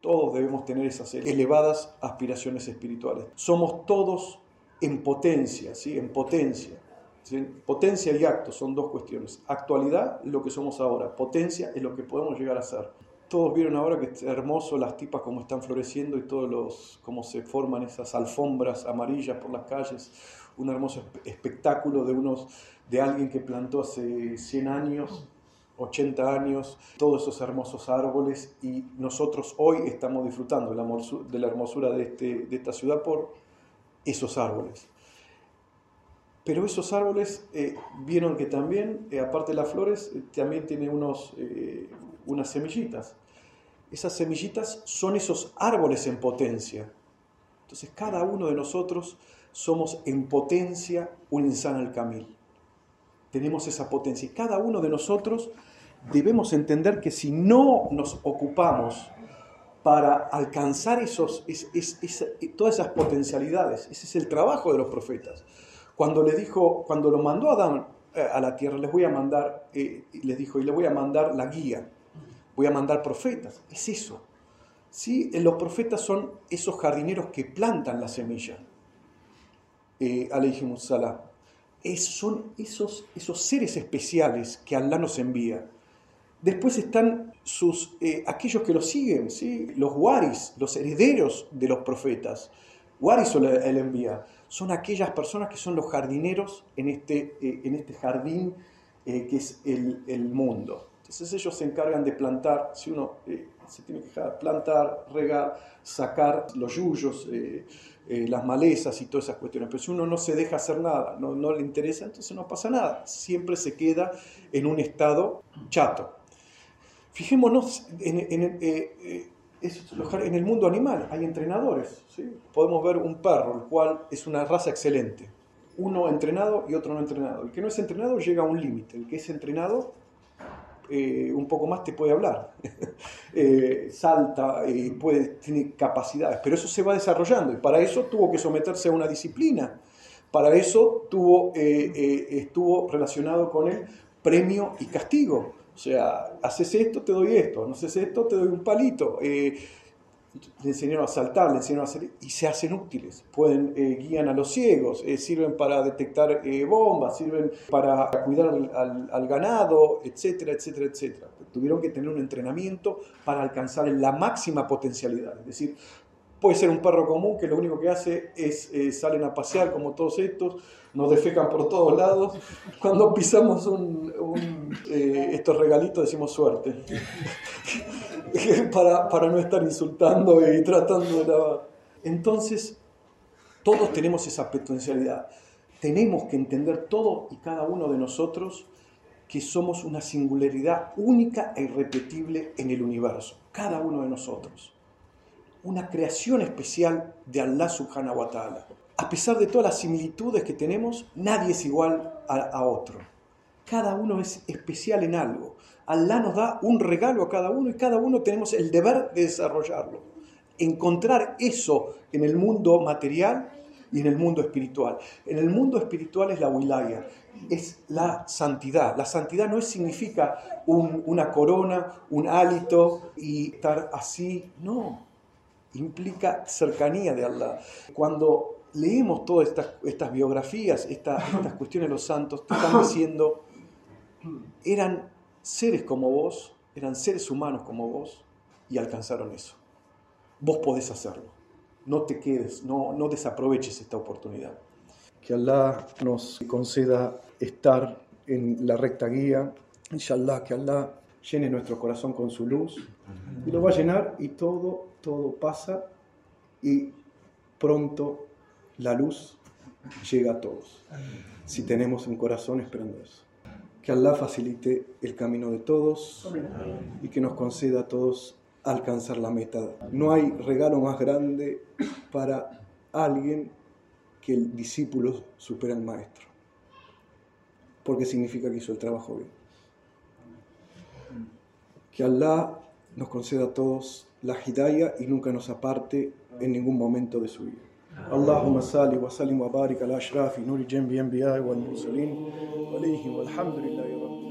Todos debemos tener esas elevadas aspiraciones espirituales. Somos todos en potencia, ¿sí? En potencia. Potencia y acto son dos cuestiones. Actualidad es lo que somos ahora. Potencia es lo que podemos llegar a ser. Todos vieron ahora que es hermoso las tipas como están floreciendo y todos los cómo se forman esas alfombras amarillas por las calles. Un hermoso espectáculo de unos de alguien que plantó hace 100 años 80 años, todos esos hermosos árboles y nosotros hoy estamos disfrutando de la hermosura de, este, de esta ciudad por esos árboles. Pero esos árboles, eh, vieron que también, eh, aparte de las flores, eh, también tiene unos, unas semillitas. Esas semillitas son esos árboles en potencia. Entonces cada uno de nosotros somos en potencia un insan al camil. Tenemos esa potencia. Y cada uno de nosotros debemos entender que si no nos ocupamos para alcanzar esos, todas esas potencialidades, ese es el trabajo de los profetas. Cuando le dijo, cuando lo mandó a Adán eh, a la tierra, les voy a mandar, eh, les dijo, y le voy a mandar la guía, voy a mandar profetas, es eso. ¿Sí? Los profetas son esos jardineros que plantan la semilla. Eh, salah. Es, son esos, esos seres especiales que Allah nos envía Después están sus, eh, aquellos que los siguen, ¿sí? los waris, los herederos de los profetas. Waris el envía. Son aquellas personas que son los jardineros en este, eh, en este jardín eh, que es el, mundo. Entonces ellos se encargan de plantar, si uno se tiene que dejar, plantar, regar, sacar los yuyos, las malezas y todas esas cuestiones. Pero si uno no se deja hacer nada, no, le interesa, entonces no pasa nada. Siempre se queda en un estado chato. Fijémonos en, eh, eh, en, el mundo animal, hay entrenadores. ¿sí? Podemos ver un perro, el cual es una raza excelente. Uno entrenado y otro no entrenado. El que no es entrenado llega a un límite. El que es entrenado eh, un poco más te puede hablar, salta, puede, tiene capacidades, pero eso se va desarrollando y para eso tuvo que someterse a una disciplina, para eso tuvo, estuvo relacionado con el premio y castigo. O sea, haces esto, te doy esto, no haces esto, te doy un palito. Eh, le enseñaron a saltar, le enseñaron a hacer, y se hacen útiles. Pueden, eh, guían a los ciegos, eh, sirven para detectar bombas, sirven para cuidar al, al, ganado, etcétera, etcétera, etcétera. Tuvieron que tener un entrenamiento para alcanzar la máxima potencialidad. Es decir, puede ser un perro común que lo único que hace es salen a pasear como todos estos, nos defecan por todos lados. Cuando pisamos eh, estos regalitos decimos suerte, para, para no estar insultando y tratando de lavar. Entonces, todos tenemos esa potencialidad. Tenemos que entender todo y cada uno de nosotros que somos una singularidad única e irrepetible en el universo, cada uno de nosotros. Una creación especial de Allah subhanahu wa ta'ala a pesar de todas las similitudes que tenemos, nadie es igual a, otro. Cada uno es especial en algo. Allah nos da un regalo a cada uno y cada uno tenemos el deber de desarrollarlo. Encontrar eso en el mundo material y en el mundo espiritual. En el mundo espiritual es la wilaya, es la santidad. La santidad no significa una corona, un hálito y estar así, no. Implica cercanía de Allah. Cuando leemos todas estas, biografías, estas cuestiones de los santos, te están diciendo, eran seres como vos, eran seres humanos como vos, y alcanzaron eso. Vos podés hacerlo. No te quedes, no, no desaproveches esta oportunidad. Que Allah nos conceda estar en la recta guía. Inshallah, que Allah llene nuestro corazón con su luz y lo va a llenar y todo, todo pasa y pronto la luz llega a todos, si tenemos un corazón esperando eso. Que Allah facilite el camino de todos y que nos conceda a todos alcanzar la meta. No hay regalo más grande para alguien que el discípulo supera al maestro, porque significa que hizo el trabajo bien. Que Allah nos conceda a todos la hidayah y nunca nos aparte en ningún momento de su vida. اللهم صل وسلم وبارك على أشراف نور جنب الأنبياء والمرسلين. عليهم والحمد لله رب العالمين.